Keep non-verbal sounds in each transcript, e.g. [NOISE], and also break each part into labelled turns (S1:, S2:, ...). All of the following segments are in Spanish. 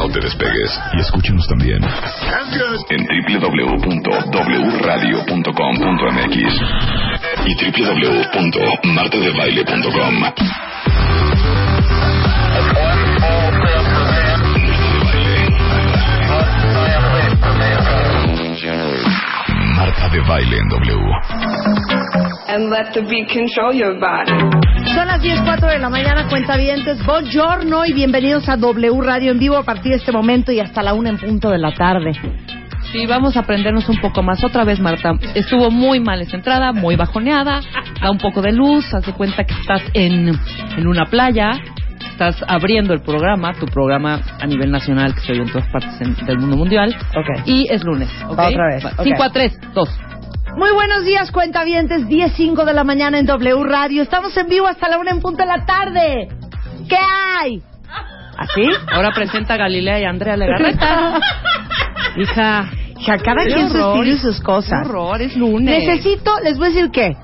S1: No te despegues y escúchanos también en www.wradio.com.mx y www.martadebaile.com. Marta de Baile en W.
S2: and let the beat control your body.
S3: Son las 10.04 de la mañana, cuentavientes. Buongiorno y bienvenidos a W Radio en vivo a partir de este momento y hasta la una en punto de la tarde.
S4: Sí, vamos a aprendernos un poco más. Otra vez, Marta, estuvo muy mal entrada, muy bajoneada, da un poco de luz, haz de cuenta que estás en, en una playa, estás abriendo el programa, tu programa a nivel nacional que se oye en todas partes en- del mundo mundial.
S3: Ok.
S4: Y es lunes,
S3: otra vez, ok.
S4: 5 a 3, 2.
S3: Muy buenos días, cuentavientes. 10.05 de la mañana en W Radio. Estamos en vivo hasta la una en punto de la tarde. ¿Qué hay? ¿Así?
S4: Ahora presenta a Galilea y Andrea Legarreta. [LAUGHS] Hija,
S3: Ya cada
S4: Qué
S3: quien sus
S4: horror.
S3: estilos y sus cosas.
S4: qué horror, es lunes.
S3: Necesito, les voy a decir qué.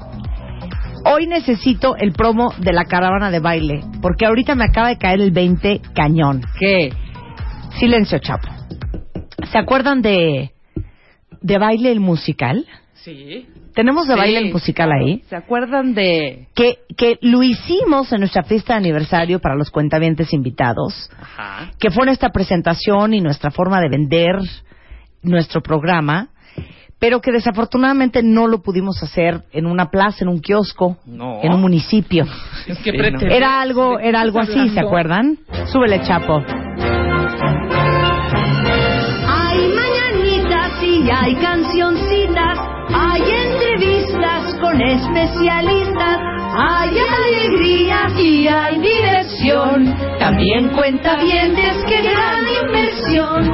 S3: Hoy necesito el promo de la caravana de baile, porque ahorita me acaba de caer el 20 cañón.
S4: ¿Qué?
S3: Silencio, Chapo. ¿Se acuerdan de de baile el musical?
S4: Sí.
S3: Tenemos de
S4: Sí.
S3: baile el musical ahí.
S4: ¿Se acuerdan de...?
S3: Que, que lo hicimos en nuestra fiesta de aniversario para los cuentavientes invitados,
S4: Ajá.
S3: que fue nuestra presentación y nuestra forma de vender nuestro programa, pero que desafortunadamente no lo pudimos hacer en una plaza, en un kiosco,
S4: No.
S3: en un municipio. [LAUGHS]
S4: Es que
S5: Sí, no.
S3: Era algo, era algo así, ¿se acuerdan? Súbele, Chapo.
S6: Hay mañanitas y hay cancioncitas, hay entrevistas con especialistas, hay alegría y hay diversión. También cuenta bien que gran inversión.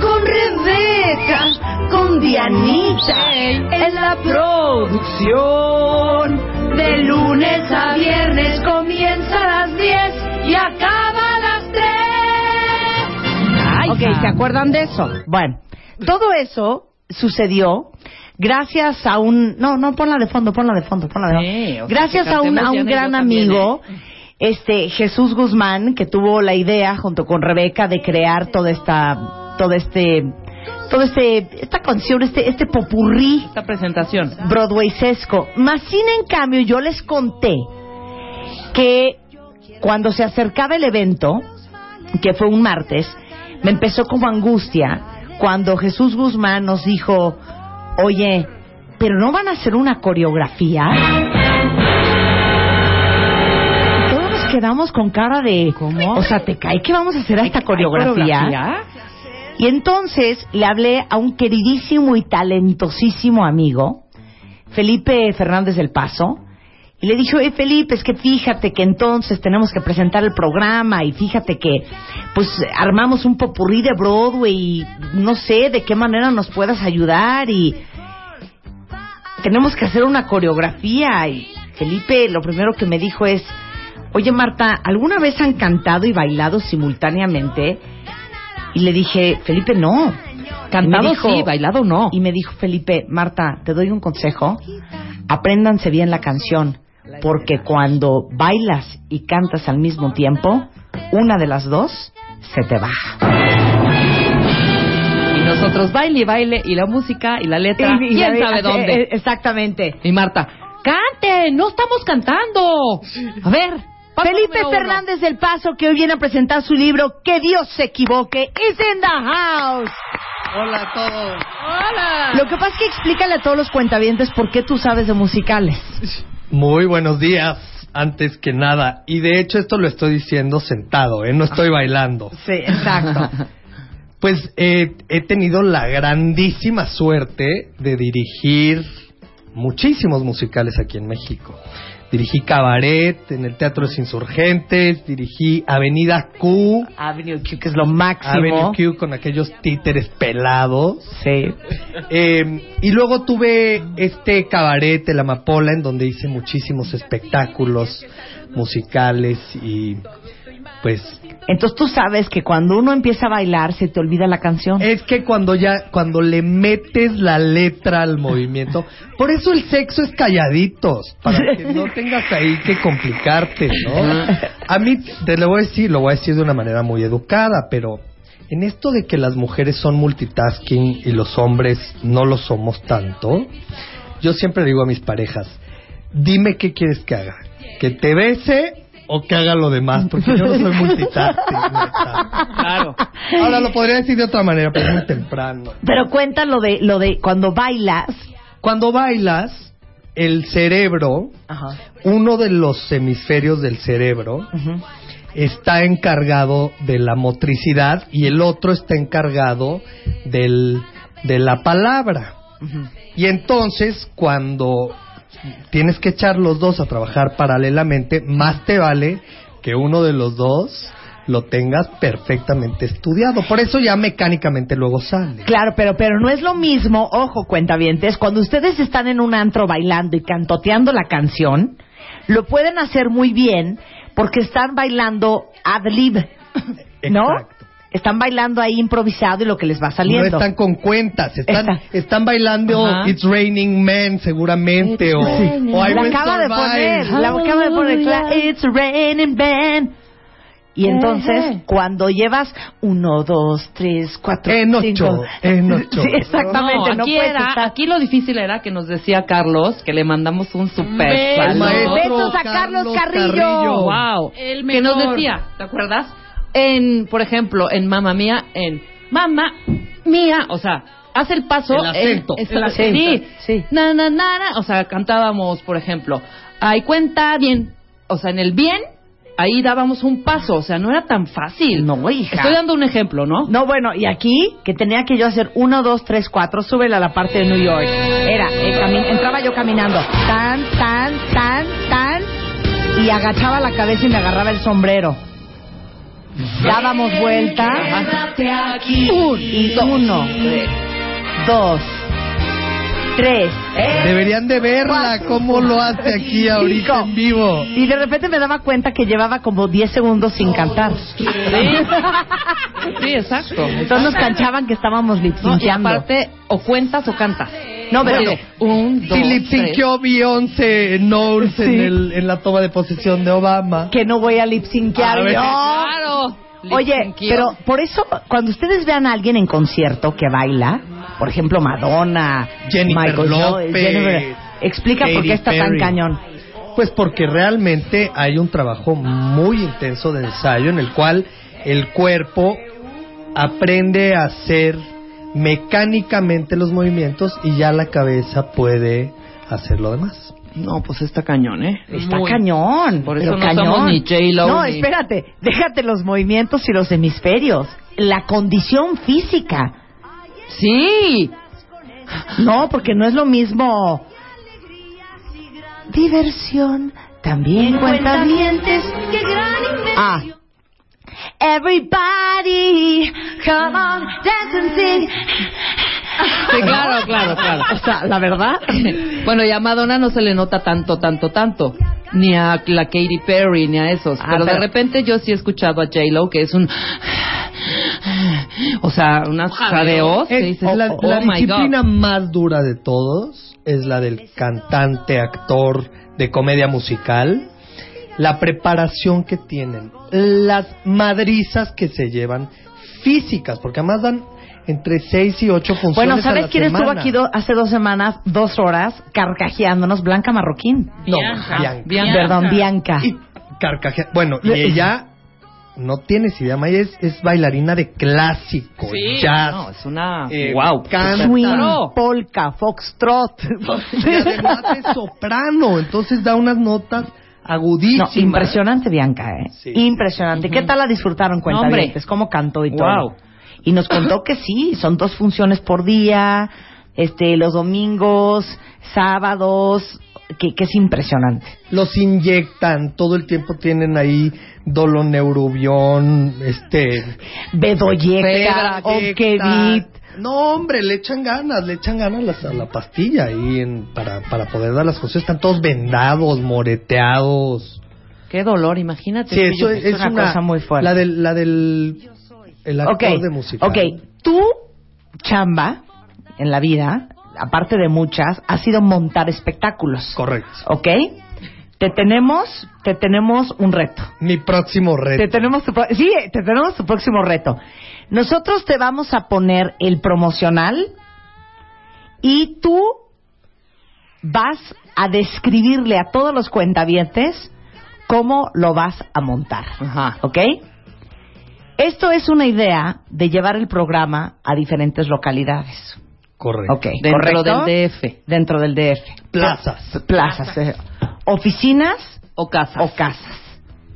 S6: Con Rebeca, con Dianita, en la producción. De lunes a viernes comienza a las 10 y acaba a las 3.
S4: Ay,
S3: Ok. ¿se acuerdan de eso? Bueno, todo eso sucedió gracias a un... No, no, ponla de fondo, ponla de fondo, ponla de fondo.
S4: Sí, o sea,
S3: gracias a un, a un gran
S4: también,
S3: amigo,
S4: ¿eh?
S3: este Jesús Guzmán, que tuvo la idea junto con Rebeca de crear toda esta... Todo este... Todo este... Esta canción, este, este popurrí
S4: Esta presentación.
S3: Broadwaysesco. Más sin en cambio, yo les conté que cuando se acercaba el evento, que fue un martes, me empezó como angustia cuando Jesús Guzmán nos dijo, oye, pero no van a hacer una coreografía. Todos nos quedamos con cara de,
S4: ¿Cómo?
S3: O sea, ¿te cae que vamos a hacer esta
S4: ¿Hay
S3: coreografía? Y entonces le hablé a un queridísimo y talentosísimo amigo, Felipe Fernández del Paso, y le dije, oye Felipe, es que fíjate que entonces tenemos que presentar el programa y fíjate que pues armamos un popurrí de Broadway y no sé de qué manera nos puedas ayudar y tenemos que hacer una coreografía y Felipe lo primero que me dijo es, oye Marta, ¿alguna vez han cantado y bailado simultáneamente? Y le dije, Felipe, no.
S4: Cantado
S3: dijo-
S4: sí, bailado no.
S3: Y me dijo Felipe, Marta, te doy un consejo. Apréndanse bien la canción, porque cuando bailas y cantas al mismo tiempo, una de las dos se te baja.
S4: Y nosotros baile y baile y la música y la letra.
S3: Y- y
S4: ¿Quién
S3: la-
S4: sabe dónde?
S3: eh, Exactamente.
S4: Y Marta, ¡canten! ¡No estamos cantando! A ver.
S3: Felipe. Fernández del Paso, que hoy viene a presentar su libro Que Dios se equivoque, is in the house.
S5: Hola a todos.
S4: Hola.
S3: Lo que pasa es que explícale a todos los cuentavientes por qué tú sabes de musicales. [LAUGHS]
S5: Muy buenos días, antes que nada. Y de hecho esto lo estoy diciendo sentado, ¿eh? No estoy bailando.
S3: Sí, exacto. [LAUGHS]
S5: Pues eh, he tenido la grandísima suerte de dirigir muchísimos musicales aquí en México. Dirigí Cabaret en el Teatro de los Insurgentes, dirigí Avenida Q,
S3: Avenue Q, que es lo máximo.
S5: Q con aquellos títeres pelados.
S3: Sí.
S5: Eh, y luego tuve este cabaret, el Amapola, en donde hice muchísimos espectáculos musicales y pues
S3: Entonces tú sabes que cuando uno empieza a bailar se te olvida la canción.
S5: es que cuando ya cuando le metes la letra al movimiento, por eso el sexo es calladitos, para [LAUGHS] que no tengas ahí que complicarte, ¿no? A mí te lo voy a decir, lo voy a decir de una manera muy educada, pero en esto de que las mujeres son multitasking y los hombres no lo somos tanto, yo siempre digo a mis parejas, dime qué quieres que haga, que te bese o que haga lo demás, porque yo no soy multitasking.
S4: Claro.
S5: Ahora lo podría decir de otra manera, pero es muy temprano.
S3: Pero cuenta lo de, lo de cuando bailas.
S5: Cuando bailas, el cerebro,
S3: Ajá.
S5: uno de los hemisferios del cerebro, está encargado de la motricidad y el otro está encargado del, de la palabra. Y entonces, cuando tienes que echar los dos a trabajar paralelamente, más te vale que uno de los dos lo tengas perfectamente estudiado. Por eso ya mecánicamente luego sale.
S3: Claro, pero, pero no es lo mismo, ojo, cuentavientes, cuando ustedes están en un antro bailando y cantoteando la canción, lo pueden hacer muy bien porque están bailando ad lib, ¿no?
S5: Exacto.
S3: Están bailando ahí improvisado y lo que les va saliendo.
S5: No están con cuentas, están,
S3: Está-
S5: están bailando
S4: Ajá.
S5: It's Raining Men seguramente o,
S4: raining.
S5: o I
S3: la
S5: Will
S3: acaba de poner, la acaba de poner, It's raining Ben. Y entonces,
S4: Ejé.
S3: cuando llevas uno, dos, tres, cuatro,
S5: En ocho,
S3: cinco...
S5: en [LAUGHS] ocho.
S3: Sí, exactamente, no,
S4: aquí,
S3: puedes
S4: era,
S3: estar-
S4: aquí lo difícil era que nos decía Carlos que le mandamos un super
S5: maestro
S3: Besos a Carlos Carrillo.
S4: Wow.
S6: El
S4: que nos decía, ¿te acuerdas? En, por ejemplo, en Mamma Mía, en Mamma Mía, o sea, hace el paso.
S5: El acento.
S4: en-
S3: El acento,
S4: Sí,
S3: sí.
S4: Na, na, na, na. O sea, cantábamos, por ejemplo, ay, cuenta bien. O sea, en el bien, ahí dábamos un paso. O sea, no era tan fácil.
S3: No, hija.
S4: Estoy dando un ejemplo, ¿no?
S3: No, bueno, y aquí, que tenía que yo hacer uno, dos, tres, cuatro, súbele a la parte de New York. Era, eh, entraba yo caminando, tan, tan, tan, tan, y agachaba la cabeza y me agarraba el sombrero. Dábamos vuelta. Un, y uno, dos, tres.
S5: Deberían de verla cómo lo hace aquí ahorita
S3: Cinco.
S5: en vivo.
S3: Y de repente me daba cuenta que llevaba como 10 segundos sin cantar.
S4: Sí, [LAUGHS] sí exacto.
S3: Entonces nos canchaban que estábamos
S4: No, y
S3: lipsinqueando.
S4: aparte, o cuentas o cantas.
S3: No, pero-
S4: de, un, dos,
S5: Si lip
S4: tres.
S5: synció Beyoncé Knowles en,
S3: Sí.
S5: el, en la toma de posesión de Obama.
S3: que no voy a lipsinquear yo.
S4: Claro.
S3: Oye, pero por eso, cuando ustedes vean a alguien en concierto que baila, por ejemplo, Madonna,
S5: Jennifer
S3: Michael
S5: López,
S3: Jennifer, explica por
S5: Katy
S3: qué está tan cañón.
S5: Pues porque realmente hay un trabajo muy intenso de ensayo en el cual el cuerpo aprende a hacer mecánicamente los movimientos y ya la cabeza puede hacer lo demás.
S4: No, pues está cañón, ¿eh?
S3: Está
S4: Muy-
S3: cañón.
S4: Por eso
S3: pero
S4: no
S3: cañón.
S4: somos ni J-Lo
S3: No,
S4: ni-
S3: espérate, déjate los movimientos y los hemisferios. La condición física.
S4: Sí.
S3: No, porque no es lo mismo. Diversión también cuenta dientes. Ah. Everybody, come on, dance and sing.
S4: Sí, claro, claro, claro.
S3: O sea, la verdad. [LAUGHS]
S4: bueno, y a Madonna no se le nota tanto, tanto, tanto. Ni a la Katy Perry, ni a esos.
S3: Ah,
S4: pero de repente yo sí he escuchado a J-Lo, que es un... O sea, unas jadeos.
S5: Es- la
S4: oh,
S5: la
S4: oh
S5: disciplina
S4: God.
S5: más dura de todos es la del cantante, actor de comedia musical. La preparación que tienen, las madrizas que se llevan físicas, porque además dan entre seis y ocho funciones.
S3: Bueno,
S5: a
S3: ¿sabes
S5: la
S3: quién estuvo
S5: semana.
S3: aquí do- hace dos semanas, dos horas, carcajeándonos? Blanca Marroquín.
S5: No,
S4: Bianca.
S5: Bianca.
S4: Bianca.
S3: Perdón, Bianca.
S5: Y carcajea. Bueno, y ella no tienes idea, Maya es, es bailarina de clásico, jazz.
S4: no, es una...
S5: eh,
S4: wow.
S5: canta.
S3: Swing, polka, foxtrot.
S5: Y además es soprano, entonces da unas notas
S3: No,
S5: agudísimas.
S3: impresionante, Bianca, ¿eh?
S5: Sí.
S3: Impresionante. ¿Qué tal la disfrutaron, cuenta
S4: hombre.
S3: ¿Cómo cantó y todo?
S4: Wow.
S3: Y nos contó que sí, son dos funciones por día, este, los domingos, sábados, que, que es impresionante.
S5: Los inyectan, todo el tiempo tienen ahí doloneurobión, este...
S3: Bedoyeca,
S5: Febra,
S3: Okevit.
S5: No, hombre, le echan ganas, le echan ganas las- a la pastilla ahí en- para, para poder dar las cosas. Están todos vendados, moreteados.
S4: Qué dolor, imagínate.
S5: Sí, eso es,
S3: una
S5: una,
S3: cosa muy fuerte.
S5: La del, la del el actor de música.
S3: ok. Tu chamba en la vida, aparte de muchas, ha sido montar espectáculos.
S5: Correcto.
S3: ¿Ok? Te tenemos, te tenemos un reto.
S5: Mi próximo reto.
S3: Te tenemos tu, sí, te tenemos tu próximo reto. Nosotros te vamos a poner el promocional y tú vas a describirle a todos los cuentavientes cómo lo vas a montar.
S4: Ajá.
S3: ¿Ok? Esto es una idea de llevar el programa a diferentes localidades.
S5: Correcto.
S3: Ok,
S4: Dentro
S3: ¿correcto?
S4: del DF.
S3: Dentro del DF.
S5: Plazas.
S3: Plazas. eh. Oficinas
S4: O casa.
S3: o casas.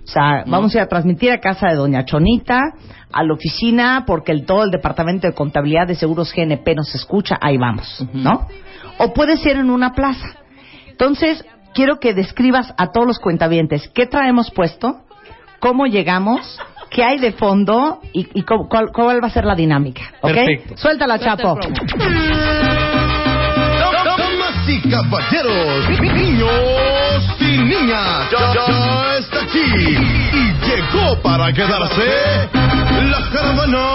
S3: O sea, vamos a ir a transmitir a casa de Doña Chonita, a la oficina, porque el, todo el departamento de contabilidad de seguros GNP nos escucha, ahí vamos. ¿no? O puede ser en una plaza. Entonces, quiero que describas a todos los cuentavientes qué traemos puesto, cómo llegamos, qué hay de fondo y, y cómo- cuál, cuál va a ser la dinámica, ¿ok?
S5: Perfecto.
S3: Suéltala, Chapo.
S7: Damas y caballeros, niños y niñas, aquí y llegó para quedarse la caravana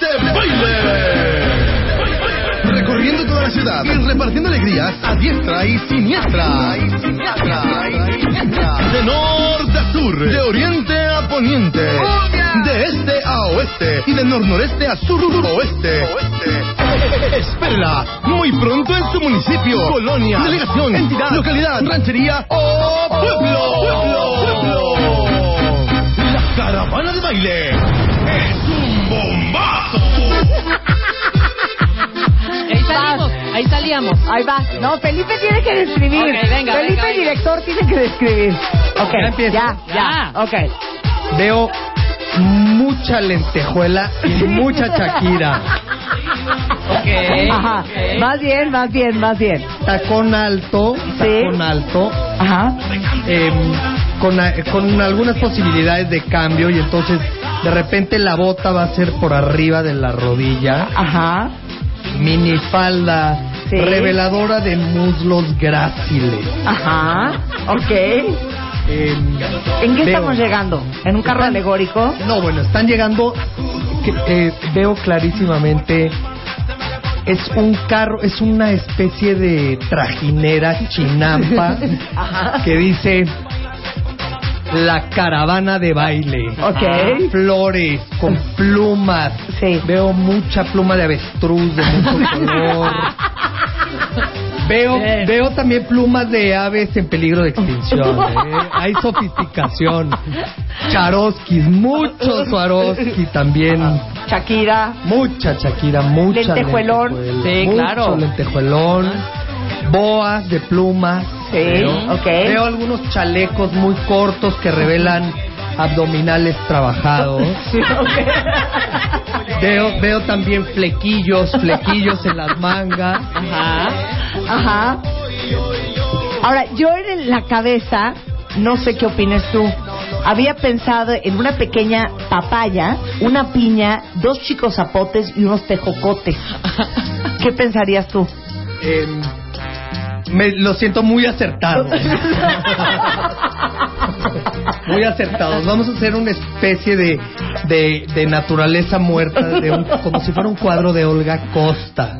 S7: de baile. Recorriendo toda la ciudad y repartiendo alegrías a diestra y siniestra. De norte a sur, de oriente a poniente, de este a oeste y de nor-noreste a sur-oeste. Espérela muy pronto en su municipio, colonia, delegación, entidad, localidad, ranchería o pueblo. pueblo. La caravana de baile es un bombazo.
S4: Ahí salimos, ahí salíamos.
S3: Ahí va. No, Felipe tiene que describir.
S4: Venga,
S3: Felipe,
S4: venga, venga.
S3: director, tiene que describir. Ok,
S5: ya,
S3: ya. Ya. Ok.
S5: Veo mucha lentejuela y mucha Shakira. [LAUGHS]
S3: Ajá. Más bien, más bien, más bien.
S5: Tacón alto, tacón alto,
S3: Ajá.
S5: em, con, a- con algunas posibilidades de cambio y entonces de repente la bota va a ser por arriba de la rodilla,
S3: Ajá.
S5: minifalda,
S3: Sí.
S5: reveladora de muslos gráciles.
S3: Ajá. Ok.
S5: Em,
S3: ¿En qué
S5: veo-
S3: estamos llegando? ¿En un carro
S5: Están-
S3: alegórico?
S5: No, bueno, están llegando. que, eh, veo clarísimamente. Es un carro, es una especie de trajinera chinampa [LAUGHS]
S3: Ajá.
S5: que dice la caravana de baile.
S3: Ok.
S5: Flores con [LAUGHS] plumas.
S3: Sí.
S5: Veo mucha pluma de avestruz de mucho [LAUGHS] color. Veo,
S4: Bien.
S5: veo también plumas de aves en peligro de extinción. ¿eh? Hay sofisticación. Charoskis, mucho Swarovski también.
S3: Shakira.
S5: Mucha Shakira, mucha
S3: Lentejuelón.
S5: lentejuela,
S4: Sí,
S5: mucho
S4: claro.
S5: lentejuelón. Boas de plumas.
S3: Sí,
S5: Veo,
S3: ok.
S5: veo algunos chalecos muy cortos que revelan abdominales trabajados. [LAUGHS]
S3: Sí, ok.
S5: Veo, veo también flequillos, flequillos en las mangas.
S4: Ajá.
S3: Ajá. Ahora, yo en la cabeza, no sé qué opines tú, había pensado en una pequeña papaya, una piña, dos chicos zapotes y unos tejocotes. [LAUGHS] ¿Qué pensarías tú?
S5: Em, me lo siento muy acertado. muy acertados. Vamos a hacer una especie de, de, de naturaleza muerta, de un- como si fuera un cuadro de Olga Costa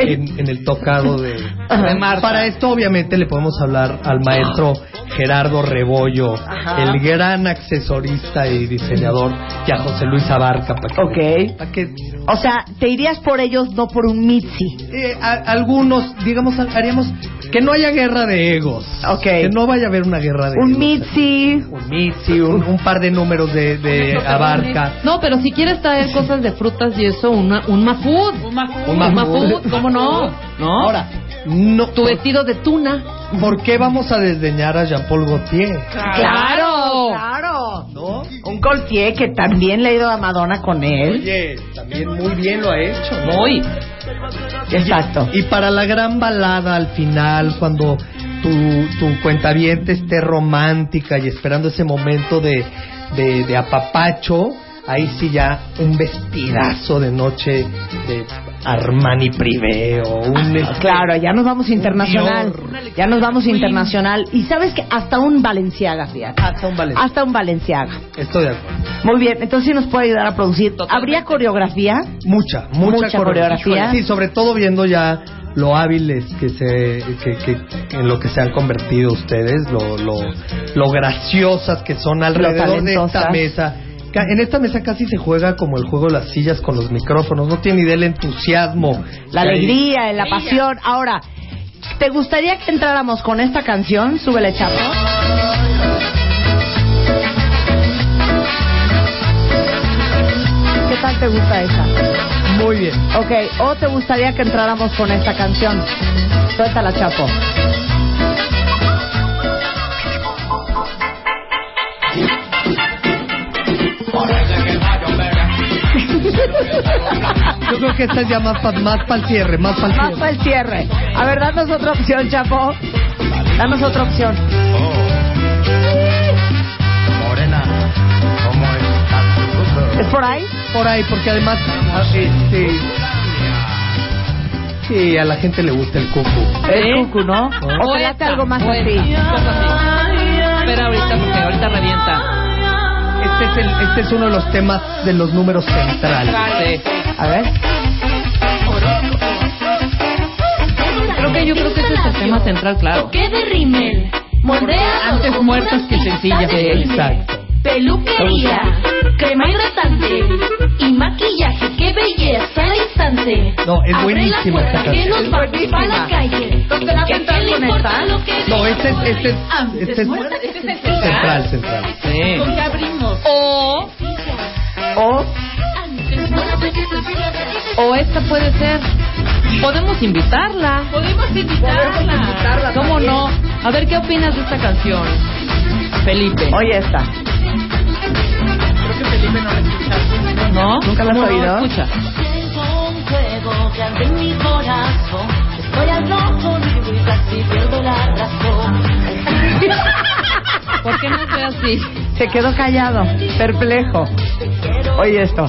S5: en, en el tocado de,
S4: De Marta.
S5: Para esto, obviamente, le podemos hablar al maestro Gerardo Rebollo,
S3: Ajá.
S5: el gran accesorista y diseñador, y a José Luis Abarca. Para que, para que
S3: O sea, te irías por ellos, no por un Mitzi.
S5: eh, a- algunos, digamos, haríamos Que no haya guerra de egos.
S3: Ok.
S5: Que no vaya a haber una guerra de
S3: Un
S5: egos.
S3: Mitzi.
S5: Un Mitzi, un, un par de números de, de abarca.
S4: No, pero si quieres traer cosas de frutas y eso, una, un mafud. Un mafud.
S5: Un mafud.
S4: ¿cómo no? ¿No?
S5: Ahora, no,
S4: tu vestido de tuna.
S5: ¿por qué vamos a desdeñar a Jean-Paul Gaultier?
S3: Claro, claro.
S5: ¿No?
S3: Un Gaultier que también le ha ido a Madonna con él.
S5: Oye, también muy bien lo ha hecho. ¿no?
S3: Exacto.
S5: Y para la gran balada al final, cuando tu, tu cuentaviente esté romántica y esperando ese momento de, de apapacho, ahí sí ya un vestidazo de noche de Armani Privé o un... este,
S3: Claro, ya nos vamos internacional.
S5: Dior.
S3: Ya nos vamos internacional. Y sabes que hasta un Valenciaga, fíjate.
S5: Hasta un Valenciaga.
S3: Hasta un Valenciaga.
S5: Estoy de acuerdo.
S3: Muy bien, entonces sí nos puede ayudar a producir. ¿Habría coreografía?
S5: Mucha, mucha,
S3: Mucha coreografía.
S5: Sí, sobre todo viendo ya lo hábiles que se que, que en lo que se han convertido ustedes, lo lo, lo graciosas que son alrededor de esta mesa. En esta mesa casi se juega como el juego de las sillas con los micrófonos. No tiene idea el entusiasmo.
S3: La alegría, la pasión. Ahora, ¿te gustaría que entráramos con esta canción? Súbele, chapo. ¿Qué tal te gusta esa?
S5: Muy bien.
S3: Ok, ¿o te gustaría que entráramos con esta canción? Suéltala, Chapo.
S5: Creo que esta es ya más para más pa el cierre, más para el
S3: Más
S5: cierre.
S3: para el cierre. A ver, danos otra opción, Chapo. Danos otra opción.
S7: Morena, ¿cómo estás?
S3: ¿Es por ahí?
S5: Por ahí, porque además ah, este sí, a la gente le gusta el cucu.
S3: Es cucu, ¿no? O te late algo más
S4: o
S3: así.
S4: Espera ahorita porque ahorita revienta.
S5: Este es, el, este es uno de los temas de los números centrales.
S4: Sí.
S3: A ver.
S4: Creo que yo creo que ese es el tema central, claro.
S6: Toque de rímel. Moldea
S4: Antes muertas que sencillas.
S5: Exacto.
S6: Peluquería, crema hidratante y maquillaje. ¡Qué belleza al instante!
S5: No, es buenísima
S6: la
S5: esta
S6: puerta, que
S5: canción.
S6: nos vamos para la calle.
S3: ¿Te vas a
S6: ¿Que a
S3: con esta?
S6: lo que
S5: No, este es, este es, este es
S6: muerta que
S5: central, central.
S4: Sí.
S6: ¿Con qué abrimos?
S4: O,
S3: O
S4: o esta puede ser. Podemos invitarla.
S6: Podemos invitarla.
S4: ¿Cómo no? A ver, ¿qué opinas de esta canción? Felipe.
S3: oye esta.
S4: ¿No?
S3: ¿Nunca la has
S4: ¿Cómo no?
S3: oído?
S4: Escucha.
S6: Tengo un fuego que arde en mi corazón. Estoy al rojo vivo y casi pierdo la razón. [LAUGHS]
S4: ¿Por qué no fue así?
S3: Se quedó callado, perplejo. Oye esto.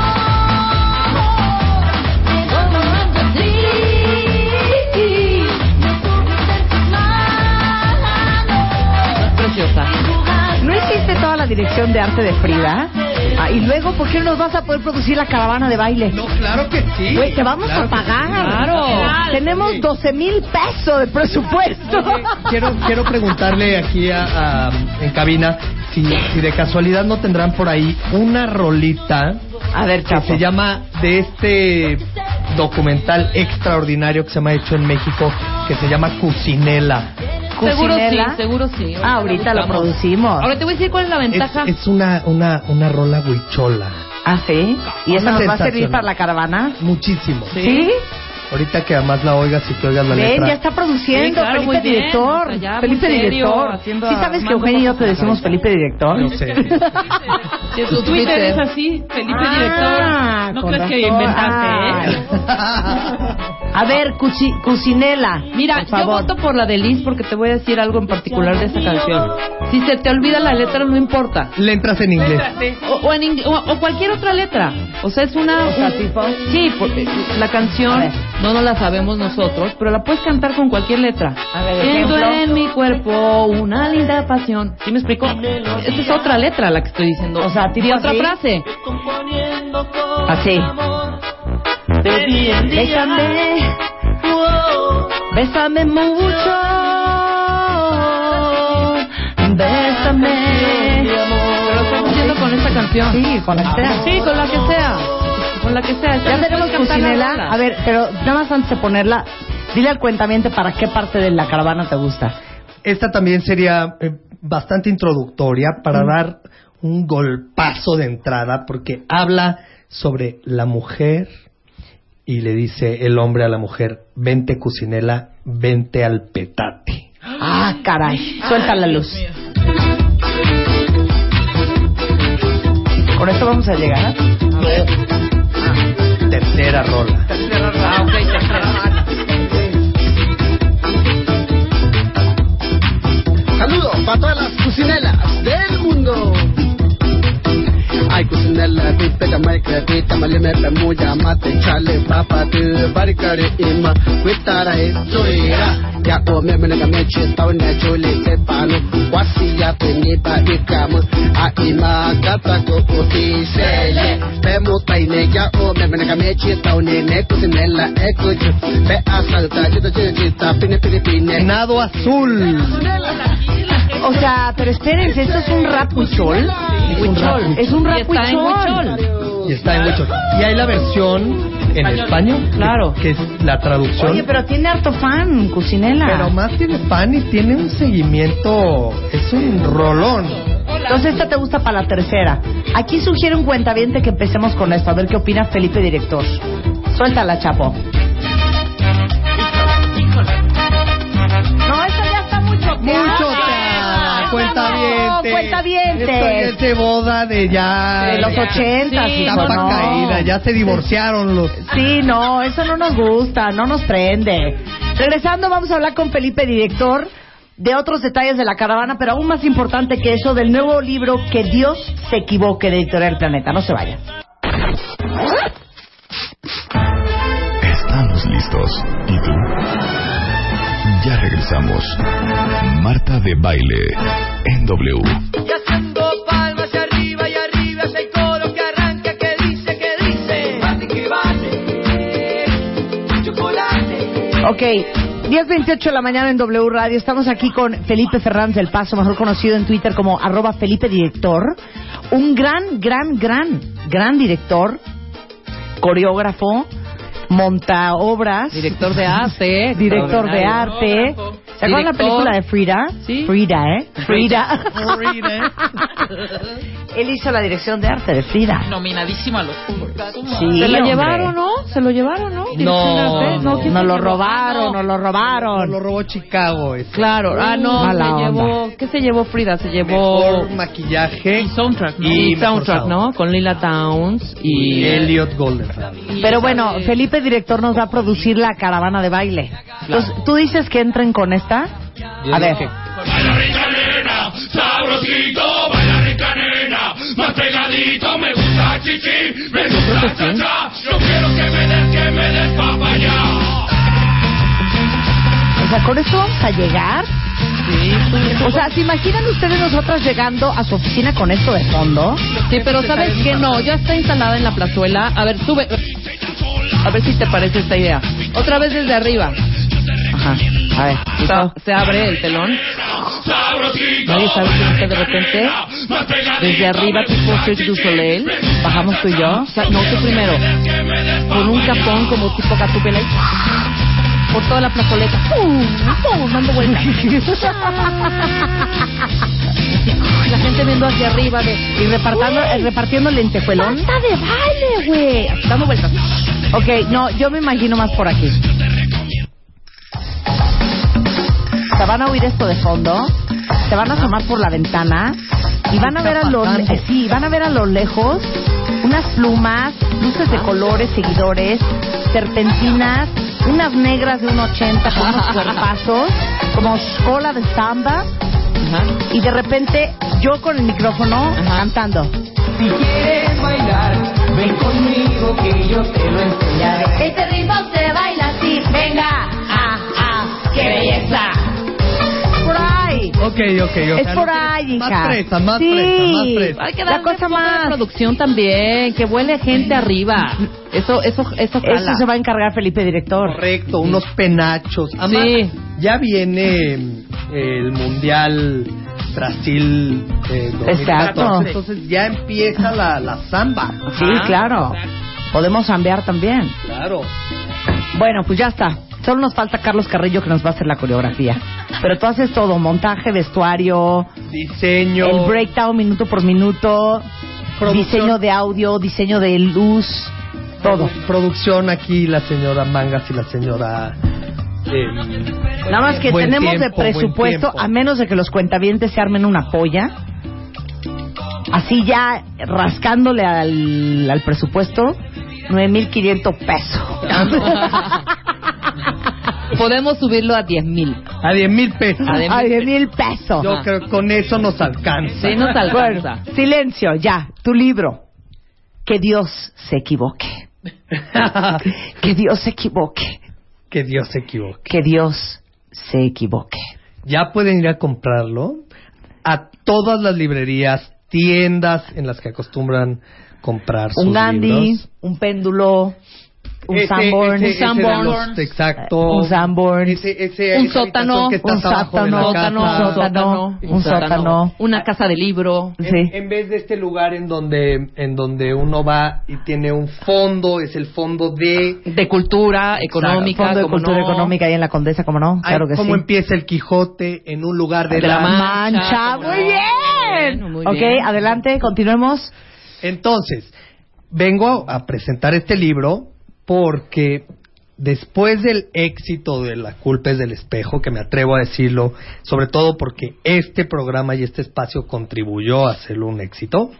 S6: ¿No
S3: existe toda la dirección de arte de Frida? Ah, y luego, ¿por qué no nos vas a poder producir la caravana de baile?
S5: No, claro que sí.
S3: Güey, te vamos
S5: Claro
S3: a
S5: que
S3: pagar.
S4: Claro.
S3: Tenemos 12 mil pesos de presupuesto.
S5: Oye, quiero, quiero preguntarle aquí a, a- en cabina si, si de casualidad no tendrán por ahí una rolita
S3: A ver,
S5: que
S3: Chapo.
S5: se llama de este documental extraordinario que se me ha hecho en México que se llama Cucinela.
S4: Seguro sí, seguro sí.
S3: Ah, ahorita lo producimos.
S4: Ahora te voy a decir cuál es la
S5: Es,
S4: ventaja.
S5: es una, una, una rola huichola.
S3: Ah, sí. ¿Y esa nos va a servir para la caravana?
S5: Muchísimo.
S3: ¿Sí?
S5: Ahorita que además la oigas y que oigas la
S3: Ven,
S5: letra.
S3: ya está produciendo,
S4: Sí, claro,
S3: Felipe
S4: bien.
S3: director.
S4: O sea, ya,
S3: Felipe
S4: serio,
S3: director. ¿Sí sabes que Eugenio y yo te
S4: la
S3: decimos. Felipe director?
S5: Yo sé.
S4: Si su Twitter es así, Felipe
S3: Ah,
S4: Director. No crees que inventaste, ¿eh?
S3: Ah. [LAUGHS] A ver, Cuci- Cucinela.
S4: Mira,
S3: por
S4: yo
S3: favor.
S4: voto por la de Liz porque te voy a decir algo en particular de esta canción. Si se te olvida la letra, no importa.
S5: Le entras en inglés.
S4: O, o en ing- o- o cualquier otra letra. O sea, es una...
S3: O sea,
S4: un-
S3: tipo-
S4: Sí, porque la
S3: A
S4: canción. No nos la sabemos nosotros, pero la puedes cantar con cualquier letra.
S3: A ver,
S4: Siento
S3: ejemplo.
S4: en mi cuerpo una linda pasión. ¿Sí me explico? Esta es otra letra la que estoy diciendo.
S3: O sea, tipo
S4: otra frase.
S3: Así. Bésame. Bésame mucho. Bésame.
S4: Pero lo estás haciendo con esta canción.
S3: Sí, con la que sea.
S4: Sí, con la que sea. Con la que sea.
S3: Ya tenemos
S4: puedes cantar la
S3: Cucinela.
S4: rola.
S3: A ver, pero nada más antes de ponerla, dile al cuentamiento para qué parte de la caravana te gusta.
S5: Esta también sería eh, bastante introductoria para dar un golpazo de entrada porque habla sobre la mujer y le dice el hombre a la mujer, vente cocinela, vente al petate.
S3: Ah, caray. Suelta la luz. Con esto vamos a llegar.
S5: Tercera rola.
S4: Ah, ok, tercera.
S8: Saludos para todas las cocinelas Ay, cocinela, pipe da maika, pita malime pe muya mate chale papa tu barikare ima kwitara e soira ya o me me ga meche taune chole se pano wasi ya pe ni ba ikam a ima gata ko sele pe mo tai ne ya o me me ga meche taune ne cocinela e kuchu pe asalta chita chita chita pine pine pine.
S5: Nado azul.
S3: O sea, pero espérense, ¿esto es un rap huichol?
S5: Es un rap
S4: está en
S3: huichol.
S4: huichol.
S5: Y está en mucho. Y hay la versión en español,
S4: Claro.
S5: que es la traducción.
S3: Oye, pero tiene harto fan, Cucinela.
S5: Pero más tiene fan y tiene un seguimiento, es un rolón.
S3: Entonces esta te gusta para la tercera. Aquí sugiere un cuentaviente que empecemos con esto. A ver qué opina Felipe Director. Suéltala, Chapo. No, esta ya está mucho
S5: Mucho te cuenta bien.
S3: cuenta bien.
S5: Esto es de boda de ya.
S3: De los ochentas,
S4: Sí,
S5: Tapa
S3: no.
S5: caída, ya se divorciaron los.
S3: Sí, no, eso no nos gusta, no nos prende. Regresando, vamos a hablar con Felipe, director, de otros detalles de la caravana, pero aún más importante que eso, del nuevo libro Que Dios se equivoque de Editorial Planeta. No se vayan.
S1: Estamos listos. ¿Y tú? Ya regresamos. Marta de baile en W.
S6: Y haciendo palmas hacia arriba y arriba es el coro que arranca que dice, que dice. Bate que bate, chocolate.
S3: Ok, 10.28 de la mañana en W Radio. Estamos aquí con Felipe Fernández del Paso, mejor conocido en Twitter como arroba Felipe Director. Un gran, gran, gran, gran director, coreógrafo, monta obras.
S4: Director de arte.
S3: director de arte. ¿Se acuerdan la película de Frida?
S4: Sí.
S3: Frida, ¿eh? Frida.
S5: Frida. [LAUGHS]
S3: Él hizo la dirección de arte de Frida.
S9: Nominadísimo a los.
S3: Sí,
S4: Se lo
S3: hombre.
S4: llevaron, ¿no? Se lo llevaron, ¿no? Dirección de arte.
S5: no,
S4: ¿quién
S3: Nos
S4: se
S3: lo robaron, nos lo
S5: No,
S3: robaron.
S5: lo robó Chicago. ese.
S4: Claro, ah, no,
S3: Mala
S4: se
S3: onda.
S4: llevó. ¿Qué se llevó Frida? Se llevó.
S5: Mejor maquillaje
S9: Y soundtrack, ¿no?
S4: Y, soundtrack,
S5: sound.
S4: ¿no? Con Lila Downs y.
S5: y Elliot Golden.
S3: Pero bueno, Felipe Director nos va a producir la caravana de baile. Entonces, ¿tú dices que entren con
S5: Yo
S3: A ver.
S5: dije,
S7: Baila rica nena, sabrosito, baila rica nena, más pegadito, me gusta chichi, me gusta cha-cha, yo quiero que me des, que me des papaya.
S3: O sea, ¿con esto vamos a llegar? O sea, ¿se imaginan ustedes nosotras llegando a su oficina con esto de fondo?
S4: Sí, pero ¿sabes qué? No, ya está instalada en la plazuela. A ver, sube. A ver si te parece esta idea. Otra vez desde arriba.
S3: Ajá. A ver.
S4: Se, se abre el telón. Nadie sabe quién está de repente. Desde arriba, tipo Cirque du Soleil.
S3: Bajamos tú y yo.
S4: O sea, no, tú primero. Con un capón como tipo Gatúbela. Por toda la plazoleta. ¡Pum! ¡Pum! Dando vueltas. La gente viendo hacia arriba de...
S3: Y repartiendo, repartiendo lentejuelón.
S4: ¡Está de baile, güey! Dando vueltas.
S3: Ok, no, yo me imagino más por aquí. Se van a oír esto de fondo, se van a asomar por la ventana y van a ver a lo eh, sí, van a ver a lo lejos unas plumas, luces de colores, seguidores, serpentinas, unas negras de un 80 con unos [LAUGHS] cuerpazos, como escuela de samba, y de repente yo con el micrófono cantando.
S6: Si quieres bailar, ven conmigo que yo te lo enseñaré.
S3: Este ritmo se baila así, venga, ah, ah, qué belleza.
S5: Ok, ok, ok.
S3: Es por ahí, hija.
S5: Más fresa, más
S3: Sí.
S5: fresa, más fresa.
S4: Hay que
S3: La
S4: darle
S3: cosa más-
S4: producción también, que huele gente arriba. Eso, eso, eso.
S3: Eso se va a encargar Felipe, director.
S5: Correcto, unos penachos. Además,
S4: Sí.
S5: ya viene mm, el Mundial Brasil eh, 2014,
S3: Exacto.
S5: Entonces ya empieza la, la samba.
S3: Sí, claro. Podemos zambear también.
S5: Claro.
S3: Bueno, pues ya está. Solo nos falta Carlos Carrillo que nos va a hacer la coreografía. Pero tú haces todo, montaje, vestuario,
S5: Diseño.
S3: el breakdown minuto por minuto,
S5: Producción.
S3: diseño de audio, diseño de luz, todo.
S5: Producción aquí la señora Mangas y la señora... eh,
S3: Nada más que tenemos de
S5: tiempo,
S3: presupuesto, a menos de que los cuentavientes se armen una polla, así ya rascándole al, al presupuesto, 9.500 pesos. [LAUGHS] [LAUGHS]
S4: Podemos subirlo a 10 mil.
S5: a 10 mil pesos.
S4: A 10,000
S3: A 10 mil pesos.
S5: Yo creo que con eso nos alcanza.
S4: Sí, nos alcanza.
S3: Bueno, silencio, ya, tu libro. Que Dios se equivoque. [LAUGHS] Que Dios se equivoque.
S5: que Dios se equivoque.
S3: Que Dios se equivoque.
S5: Ya pueden ir a comprarlo a todas las librerías, tiendas en las que acostumbran comprar sus
S3: Un Gandhi,
S5: libros.
S3: un péndulo, un
S5: Ese-
S3: Sanborn,
S5: ese- de
S4: Sanborn.
S5: exacto.
S3: un Sanborn,
S5: Ese, ese,
S4: Un sótano,
S5: habitación que está
S3: un sótano,
S5: casa.
S3: un sótano, un sótano.
S4: Una casa de libro.
S5: En,
S3: Sí.
S5: en vez de este lugar en donde en donde uno va y tiene un fondo, es el fondo de
S4: De cultura económica.
S3: Fondo de
S4: como
S3: Cultura
S4: no.
S3: Económica ahí en la Condesa, ¿cómo no? Claro que
S5: cómo
S3: sí.
S5: empieza el Quijote en un lugar de,
S4: De la
S5: la
S4: Mancha,
S3: Mancha,
S4: como
S3: muy
S4: no.
S3: bien.
S4: Muy
S3: ok,
S4: bien.
S3: adelante, continuemos.
S5: Entonces, vengo a presentar este libro porque después del éxito de La culpa es del espejo, que me atrevo a decirlo, sobre todo porque este programa y este espacio contribuyó a hacerlo un éxito,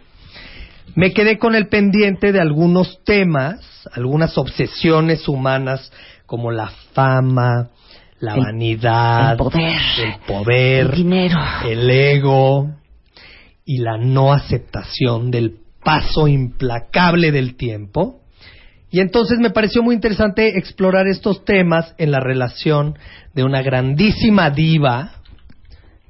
S5: me quedé con el pendiente de algunos temas, algunas obsesiones humanas como la fama, la
S3: El-
S5: vanidad,
S3: el poder,
S5: el poder,
S3: el dinero.
S5: el ego y la no aceptación del paso implacable del tiempo. Y entonces me pareció muy interesante explorar estos temas en la relación de una grandísima diva,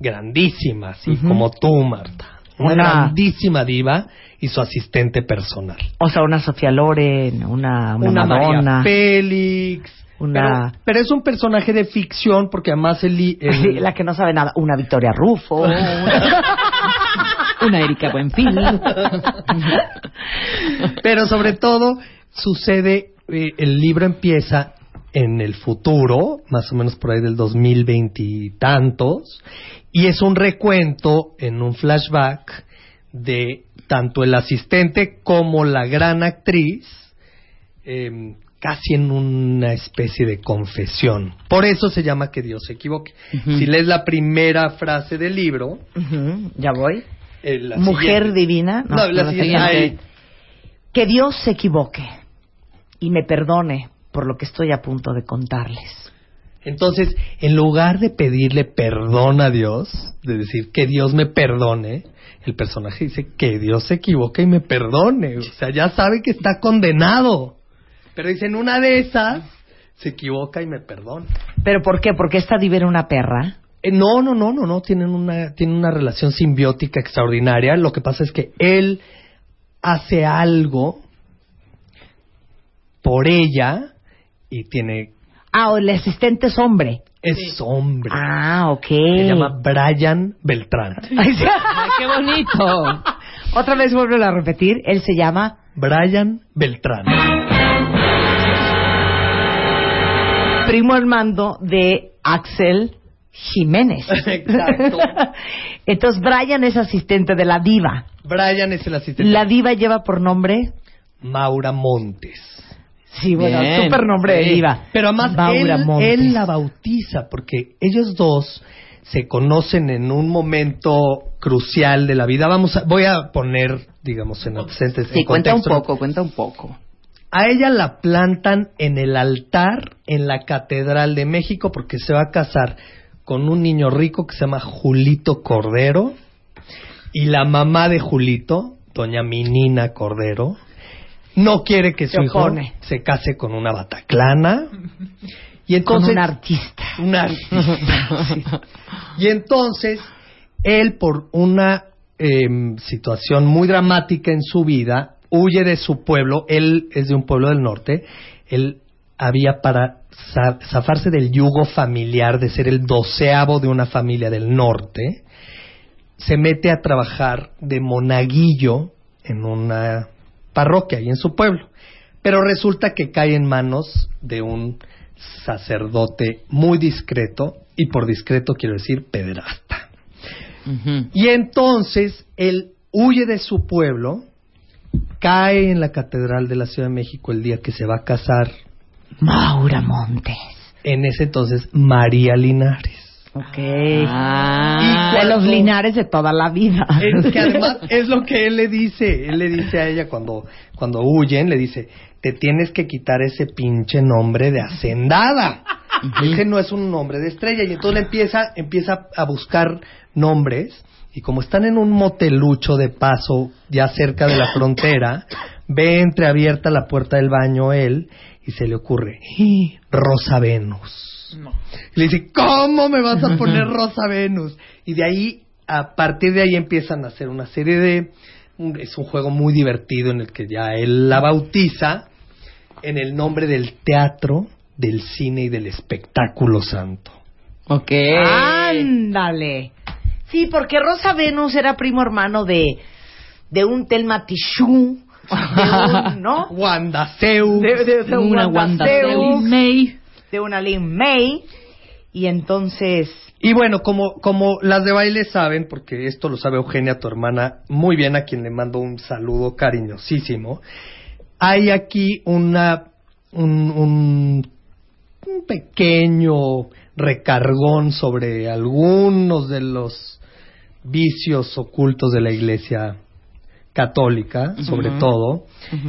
S5: grandísima, así como tú, Marta, una
S3: Una-
S5: grandísima diva y su asistente personal.
S3: O sea, una Sofía Loren, una, una,
S5: Una María. Félix.
S3: Una-
S5: Pero, pero es un personaje de ficción porque además el, li- el-
S3: Sí, la que no sabe nada, una Victoria Rufo. [LAUGHS]
S4: Una Erika Buenfil.
S5: Pero sobre todo sucede, eh, el libro empieza en el futuro, más o menos por ahí del 2020 y tantos, y es un recuento en un flashback de tanto el asistente como la gran actriz, em, casi en una especie de confesión. Por eso se llama que Dios se equivoque. Si lees la primera frase del libro,
S3: ya voy.
S5: eh,
S3: Mujer
S5: siguiente-
S3: divina.
S5: No, la
S3: la
S5: siguiente.
S3: Que Dios se equivoque y me perdone por lo que estoy a punto de contarles.
S5: Entonces, en lugar de pedirle perdón a Dios, de decir que Dios me perdone, el personaje dice que Dios se equivoque y me perdone. O sea, ya sabe que está condenado. Pero dice, en una de esas, se equivoca y me perdona.
S3: ¿Pero por qué? Porque esta diva era una perra.
S5: Eh, no, no, no, no, no, tienen una, tienen una relación simbiótica extraordinaria. Lo que pasa es que él hace algo por ella y tiene,
S3: Ah, el asistente es hombre.
S5: es hombre.
S3: Ah, ok.
S5: Se llama Brian Beltrán. [LAUGHS]
S3: Ay,
S4: qué bonito. [LAUGHS]
S3: Otra vez vuelvo a repetir. Él se llama
S5: Brian Beltrán.
S3: primo hermano de Axel Jiménez.
S5: Exacto. [LAUGHS]
S3: Entonces Brian es asistente de la diva.
S5: Brian es el asistente.
S3: La diva lleva por nombre.
S5: Maura Montes.
S3: Sí, bueno,
S4: Bien,
S3: super nombre de diva.
S5: Pero además él,
S3: Montes.
S5: él la bautiza porque ellos dos se conocen en un momento crucial de la vida. Vamos a, voy a poner, digamos, en antecedentes.
S4: Sí,
S5: en
S4: cuenta un poco, cuenta un poco.
S5: A ella la plantan en el altar en la Catedral de México porque se va a casar con un niño rico que se llama Julito Cordero y la mamá de Julito, doña Minina Cordero, no quiere que
S3: Se
S5: su hijo se case con una bataclana. [LAUGHS] Y
S3: Con
S5: entonces
S3: un artista.
S5: un artista, sí. Y entonces, él por una em, situación muy dramática en su vida, huye de su pueblo, él es de un pueblo del norte, él había para za- zafarse del yugo familiar de ser el doceavo de una familia del norte, se mete a trabajar de monaguillo en una parroquia y en su pueblo. Pero resulta que cae en manos de un sacerdote muy discreto, y por discreto quiero decir pederasta. Y entonces él huye de su pueblo, cae en la Catedral de la Ciudad de México el día que se va a casar,
S3: Maura Montes.
S5: en ese entonces María Linares.
S3: Ok.
S4: Ah.
S3: de los linares de toda la vida.
S5: Es que además [LAUGHS] es lo que él le dice. Él le dice a ella cuando, cuando huyen, le dice, te tienes que quitar ese pinche nombre de hacendada. Ese no es un nombre de estrella. Y entonces le empieza, empieza a buscar nombres. Y como están en un motelucho de paso, ya cerca de la frontera, ve entreabierta la puerta del baño él y se le ocurre, "¡Ah! Rosa Venus. Y le dice, ¿cómo me vas a poner Rosa Venus? Y de ahí, a partir de ahí empiezan a hacer una serie de... un- es un juego muy divertido en el que ya él la bautiza en el nombre del teatro, del cine y del espectáculo santo.
S4: Ok.
S3: Ándale. Sí, porque Rosa Venus era primo hermano de, de un Telma Tichú, de un, ¿no? [LAUGHS]
S5: Wanda Zeus.
S3: De, de- de un
S4: Una
S3: Wanda
S4: Wanda
S3: Zeus,
S4: May.
S3: De una Lin May. Y entonces,
S5: Y bueno, como, como las de baile saben, porque esto lo sabe Eugenia, tu hermana, muy bien, a quien le mando un saludo cariñosísimo, hay aquí una, un, un, un pequeño recargón sobre algunos de los vicios ocultos de la Iglesia católica, sobre todo,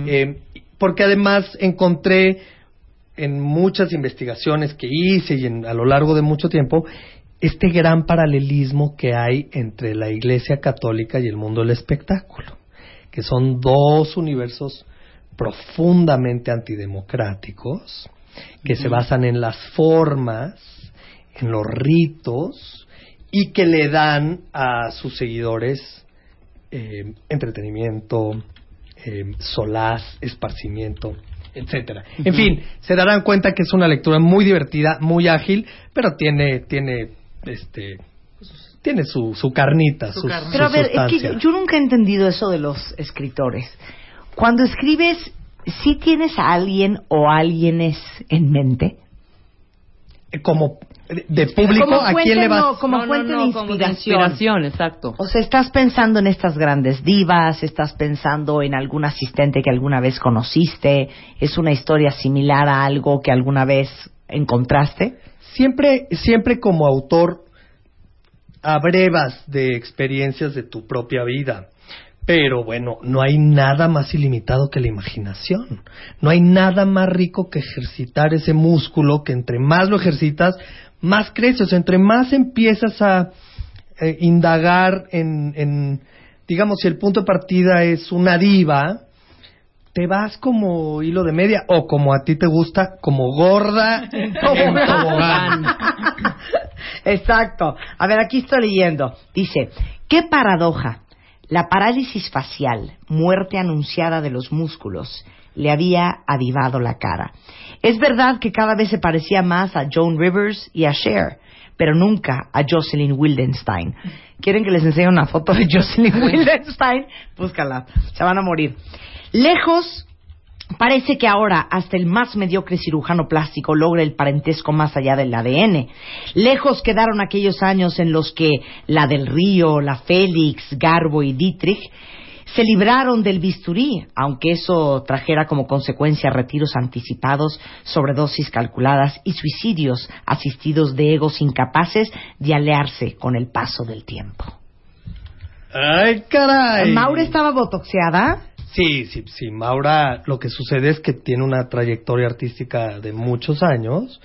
S5: eh, porque además encontré en muchas investigaciones que hice y en- a lo largo de mucho tiempo este gran paralelismo que hay entre la Iglesia Católica y el mundo del espectáculo, que son dos universos profundamente antidemocráticos, que se basan en las formas, en los ritos, y que le dan a sus seguidores eh, entretenimiento, eh, solaz, esparcimiento, etcétera. En fin, se darán cuenta que es una lectura muy divertida, muy ágil, pero tiene, tiene, este, tiene su, su carnita, su, su
S3: pero a ver, es que yo nunca he entendido eso de los escritores. Cuando escribes, ¿sí tienes a alguien o alguienes en mente?
S5: Como de, de público,
S3: Como
S5: ¿a quién le vas?
S3: no, como
S4: No,
S3: fuente
S4: no,
S3: de
S4: como de
S3: inspiración.
S4: inspiración, exacto.
S3: O sea, estás pensando en estas grandes divas, estás pensando en algún asistente que alguna vez conociste, es una historia similar a algo que alguna vez encontraste.
S5: Siempre, siempre como autor abrevas de experiencias de tu propia vida. Pero bueno, no hay nada más ilimitado que la imaginación. No hay nada más rico que ejercitar ese músculo que entre más lo ejercitas, más crece. O sea, entre más empiezas a eh, indagar en, en, digamos, si el punto de partida es una diva, te vas como hilo de media o como a ti te gusta, como gorda [LAUGHS] en tobogán.
S3: Exacto. A ver, aquí estoy leyendo. Dice, qué paradoja. La parálisis facial, muerte anunciada de los músculos, le había avivado la cara. Es verdad que cada vez se parecía más a Joan Rivers y a Cher, pero nunca a Jocelyn Wildenstein. ¿Quieren que les enseñe una foto de [LAUGHS] Jocelyn Wildenstein? Búscala, se van a morir. Lejos Parece que ahora hasta el más mediocre cirujano plástico logra el parentesco más allá del ADN. Lejos quedaron aquellos años en los que la del Río, la Félix, Garbo y Dietrich se libraron del bisturí, aunque eso trajera como consecuencia retiros anticipados, sobredosis calculadas y suicidios asistidos de egos incapaces de alearse con el paso del tiempo.
S5: ¡Ay, caray!
S3: ¿Maura estaba botoxeada?
S5: Sí, sí, sí. Maura, lo que sucede es que tiene una trayectoria artística de muchos años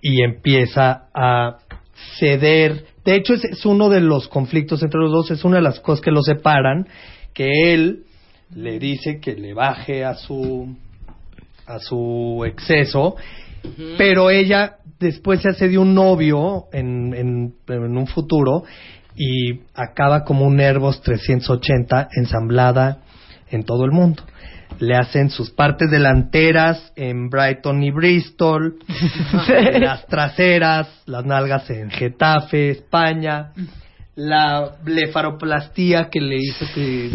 S5: y empieza a ceder. De hecho, es, es uno de los conflictos entre los dos, es una de las cosas que los separan, que él le dice que le baje a su a su exceso, pero ella después se hace de un novio en, en, en un futuro y acaba como un Nervos 380 ensamblada en todo el mundo. Le hacen sus partes delanteras en Brighton y Bristol, [LAUGHS] las traseras, las nalgas en Getafe, España, la blefaroplastía que le hizo que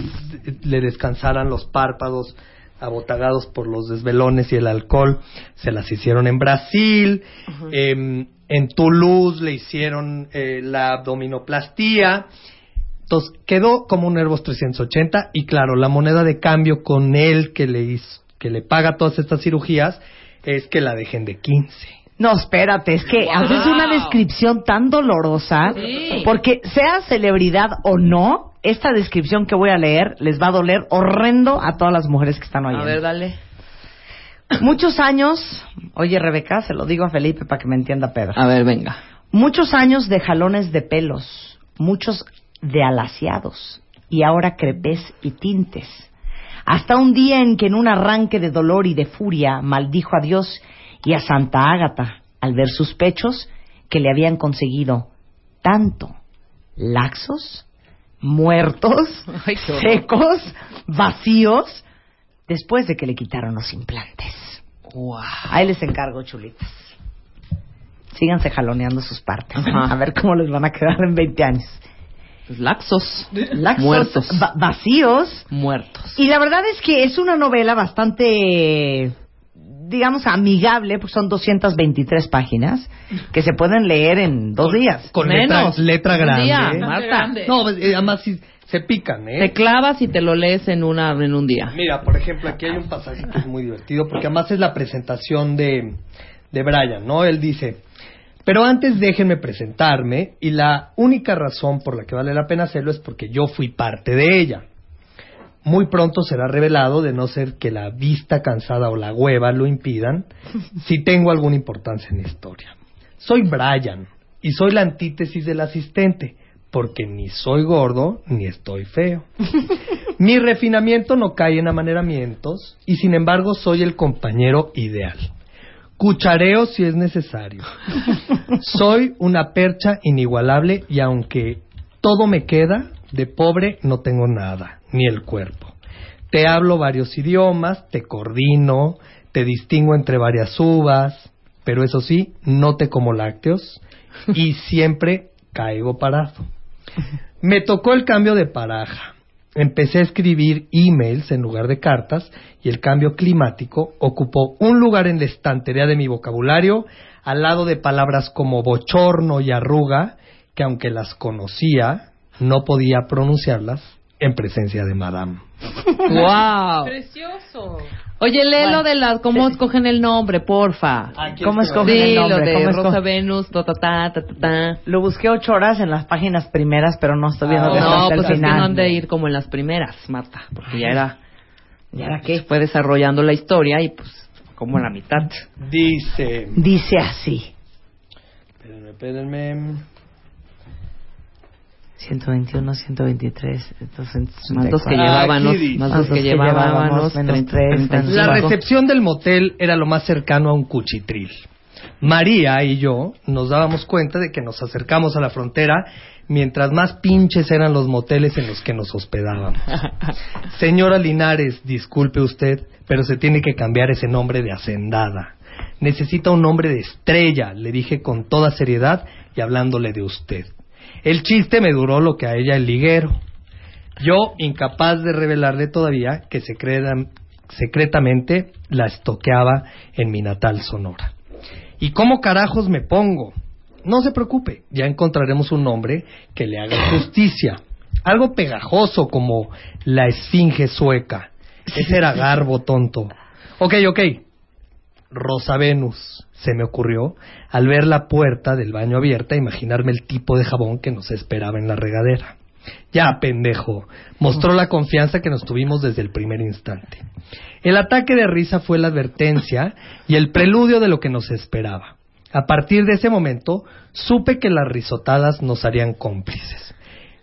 S5: le descansaran los párpados abotagados por los desvelones y el alcohol, se las hicieron en Brasil, em, en Toulouse le hicieron eh, la abdominoplastía, entonces quedó como un Nervos 380 y claro, la moneda de cambio con él que le hizo, que le paga todas estas cirugías es que la dejen de 15.
S3: No, espérate, es que haces una descripción tan dolorosa,
S4: Sí.
S3: porque sea celebridad o no, esta descripción que voy a leer les va a doler horrendo a todas las mujeres que están
S4: A
S3: oyendo.
S4: ver, dale.
S3: Muchos años, oye Rebeca, se lo digo a Felipe para que me entienda Pedro.
S4: A ver, venga.
S3: Muchos años de jalones de pelos, muchos de alaciados y ahora crepes y tintes. Hasta un día en que en un arranque de dolor y de furia maldijo a Dios y a Santa Ágata al ver sus pechos que le habían conseguido tanto laxos, muertos, [LAUGHS]
S4: Ay,
S3: secos, vacíos, después de que le quitaron los implantes.
S4: Wow.
S3: Ahí les encargo, chulitas. Síganse jaloneando sus partes.
S4: Ajá. [LAUGHS]
S3: A ver cómo les van a quedar en 20 años.
S4: Pues laxos.
S3: Laxos,
S4: Muertos.
S3: va- vacíos.
S4: Muertos.
S3: Y la verdad es que es una novela bastante, digamos, amigable, porque son 223 páginas que se pueden leer en dos días.
S5: Con
S4: Menos.
S5: letra, letra grande.
S4: día,
S5: ¿eh?
S4: Marta.
S5: No, eh, además sí, se pican, ¿eh?
S4: Te clavas y te lo lees en una en un día.
S5: Mira, por ejemplo, aquí hay un pasaje que es muy divertido porque además es la presentación de, de Brian, ¿no? Él dice, pero antes déjenme presentarme y la única razón por la que vale la pena hacerlo es porque yo fui parte de ella. Muy pronto será revelado, de no ser que la vista cansada o la hueva lo impidan, [LAUGHS] si tengo alguna importancia en la historia. Soy Brian y soy la antítesis del asistente, porque ni soy gordo ni estoy feo. [LAUGHS] Mi refinamiento no cae en amaneramientos y sin embargo soy el compañero ideal. Cuchareo si es necesario. Soy una percha inigualable y aunque todo me queda, de pobre no tengo nada, ni el cuerpo. Te hablo varios idiomas, te coordino, te distingo entre varias uvas, pero eso sí, no te como lácteos y siempre caigo parado. Me tocó el cambio de paraja. Empecé a escribir emails en lugar de cartas y el cambio climático ocupó un lugar en la estantería de mi vocabulario al lado de palabras como bochorno y arruga que aunque las conocía no podía pronunciarlas en presencia de Madame.
S4: wow.
S9: Precioso.
S4: Oye, lee
S3: Bueno,
S4: lo de las cómo escogen el nombre, porfa.
S3: ¿Cómo escogen
S4: Sí,
S3: el
S4: lo
S3: nombre?
S4: de
S3: ¿Cómo
S4: Rosa
S3: escogen?
S4: Venus, ta ta ta ta ta, ta.
S3: Lo busqué ocho horas en las páginas primeras, pero no estoy viendo que
S4: No,
S3: hasta el
S4: pues es que
S3: final.
S4: no han de ir como en las primeras, Marta, porque ya era,
S3: ¿Y ahora
S4: se
S3: qué?
S4: fue desarrollando la historia y pues como en la mitad.
S5: Dice...
S3: Dice así.
S5: Espérenme, espérenme.
S3: 121, 123, 264.
S4: Más los que
S5: Aquí
S4: llevábamos, más los que llevábamos,
S3: menos
S4: 30,
S3: tres,
S4: 35.
S5: La recepción del motel era lo más cercano a un cuchitril. María y yo nos dábamos cuenta de que nos acercamos a la frontera mientras más pinches eran los moteles en los que nos hospedábamos. [LAUGHS] Señora Linares, disculpe usted, pero se tiene que cambiar ese nombre de hacendada. Necesita un nombre de estrella, le dije con toda seriedad y hablándole de usted. El chiste me duró lo que a ella el liguero. Yo, incapaz de revelarle todavía que secreta- secretamente la estoqueaba en mi natal Sonora. ¿Y cómo carajos me pongo? No se preocupe, ya encontraremos un nombre que le haga justicia. Algo pegajoso como la esfinge sueca. Ese era garbo tonto. Ok, ok. Rosa Venus, se me ocurrió, al ver la puerta del baño abierta, imaginarme el tipo de jabón que nos esperaba en la regadera. Ya, pendejo. Mostró la confianza que nos tuvimos desde el primer instante. El ataque de risa fue la advertencia y el preludio de lo que nos esperaba. A partir de ese momento, supe que las risotadas nos harían cómplices.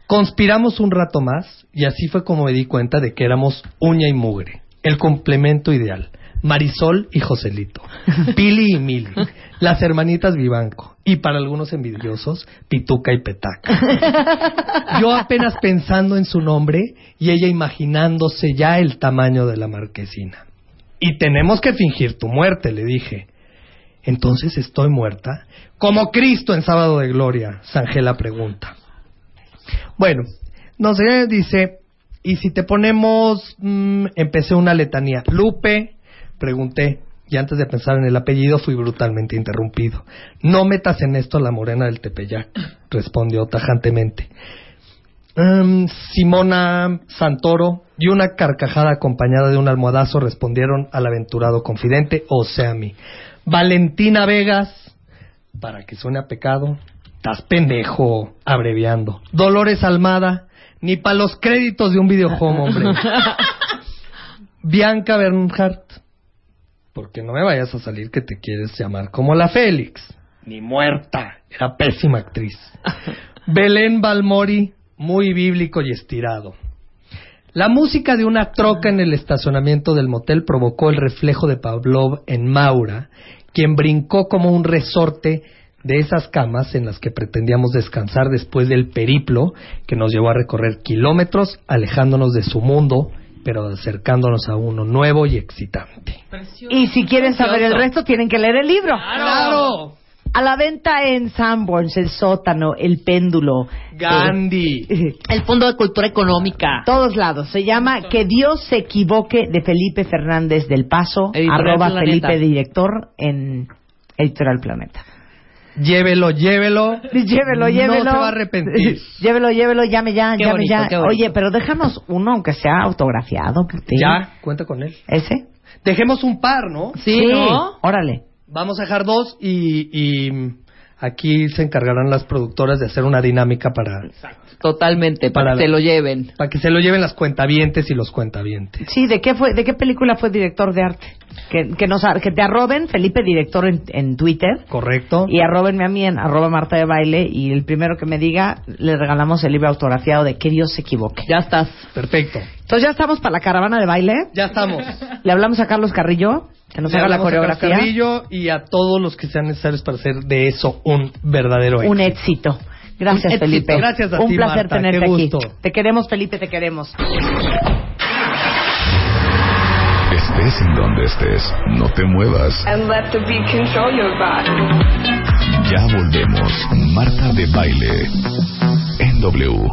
S5: Conspiramos un rato más y así fue como me di cuenta de que éramos uña y mugre, el complemento ideal. Marisol y Joselito, [LAUGHS] Pili y Mili, las hermanitas Vivanco y para algunos envidiosos, Pituca y Petaca. [LAUGHS] Yo apenas pensando en su nombre y ella imaginándose ya el tamaño de la marquesina. Y tenemos que fingir tu muerte, le dije. Entonces estoy muerta. Como Cristo en sábado de gloria, Sangela pregunta. Bueno, no sé, dice, y si te ponemos, mm, empecé una letanía. Lupe, pregunté, y antes de pensar en el apellido fui brutalmente interrumpido. No metas en esto a la morena del Tepeyac, respondió tajantemente. Em, Simona Santoro y una carcajada acompañada de un almohadazo respondieron al aventurado confidente, o sea, a mí. Valentina Vegas, para que suene a pecado, estás pendejo, abreviando. Dolores Almada, ni para los créditos de un videojuego, hombre. [LAUGHS] Bianca Bernhardt, porque no me vayas a salir que te quieres llamar como la Félix, ni muerta, era pésima actriz. [LAUGHS] Belén Balmori, muy bíblico y estirado. La música de una troca en el estacionamiento del motel provocó el reflejo de Pavlov en Maura, quien brincó como un resorte de esas camas en las que pretendíamos descansar después del periplo que nos llevó a recorrer kilómetros, alejándonos de su mundo, pero acercándonos a uno nuevo y excitante.
S3: Y si quieren saber el resto, tienen que leer el libro.
S5: ¡Claro!
S3: A la venta en Sanborns, El Sótano, El Péndulo.
S5: Gandhi.
S3: eh,
S4: El Fondo de Cultura Económica.
S3: todos lados. Se llama Que Dios se equivoque de Felipe Fernández del Paso,
S4: Editorial
S3: arroba
S4: Planeta.
S3: Felipe Director en Editorial Planeta.
S5: Llévelo, llévelo.
S3: Llévelo, [LAUGHS] llévelo.
S5: No se va a arrepentir. [LAUGHS]
S3: llévelo, llévelo, llame ya,
S4: Qué
S3: llame
S4: bonito,
S3: ya. Oye, pero déjanos uno, aunque sea autografiado. Putín.
S5: Ya, cuenta con él.
S3: ¿Ese?
S5: Dejemos un par, ¿no?
S4: Sí, ¿no?
S3: Órale.
S5: Vamos a dejar dos y, y aquí se encargarán las productoras de hacer una dinámica para,
S4: Totalmente, para,
S5: Para-
S4: que se lo lleven.
S5: para que se lo lleven las cuentavientes y los cuentavientes.
S3: Sí, ¿de qué fue, de qué película fue director de arte? Que, que nos que te arroben Felipe Director en, en Twitter
S5: ¿Correcto?
S3: y arrobenme a mí en arroba Marta de Baile y el primero que me diga le regalamos el libro autografiado de Que Dios se equivoque.
S4: Ya estás.
S5: Perfecto.
S3: Entonces ya estamos para la caravana de baile.
S5: Ya estamos.
S3: Le hablamos a Carlos Carrillo que nos
S5: Le
S3: haga la
S5: hablamos a Carlos
S3: coreografía.
S5: Carrillo y a todos los que sean necesarios para hacer de eso un verdadero
S3: Un éxito. Gracias,
S4: Un éxito.
S3: Felipe.
S5: Gracias a
S3: Un
S5: ti,
S3: placer
S5: Marta.
S3: tenerte
S5: Qué
S3: aquí.
S5: gusto.
S3: Te queremos, Felipe, te queremos.
S1: Estés en donde estés, no te muevas.
S2: And let the beat control your body.
S1: Ya volvemos. Marta de Baile. En W.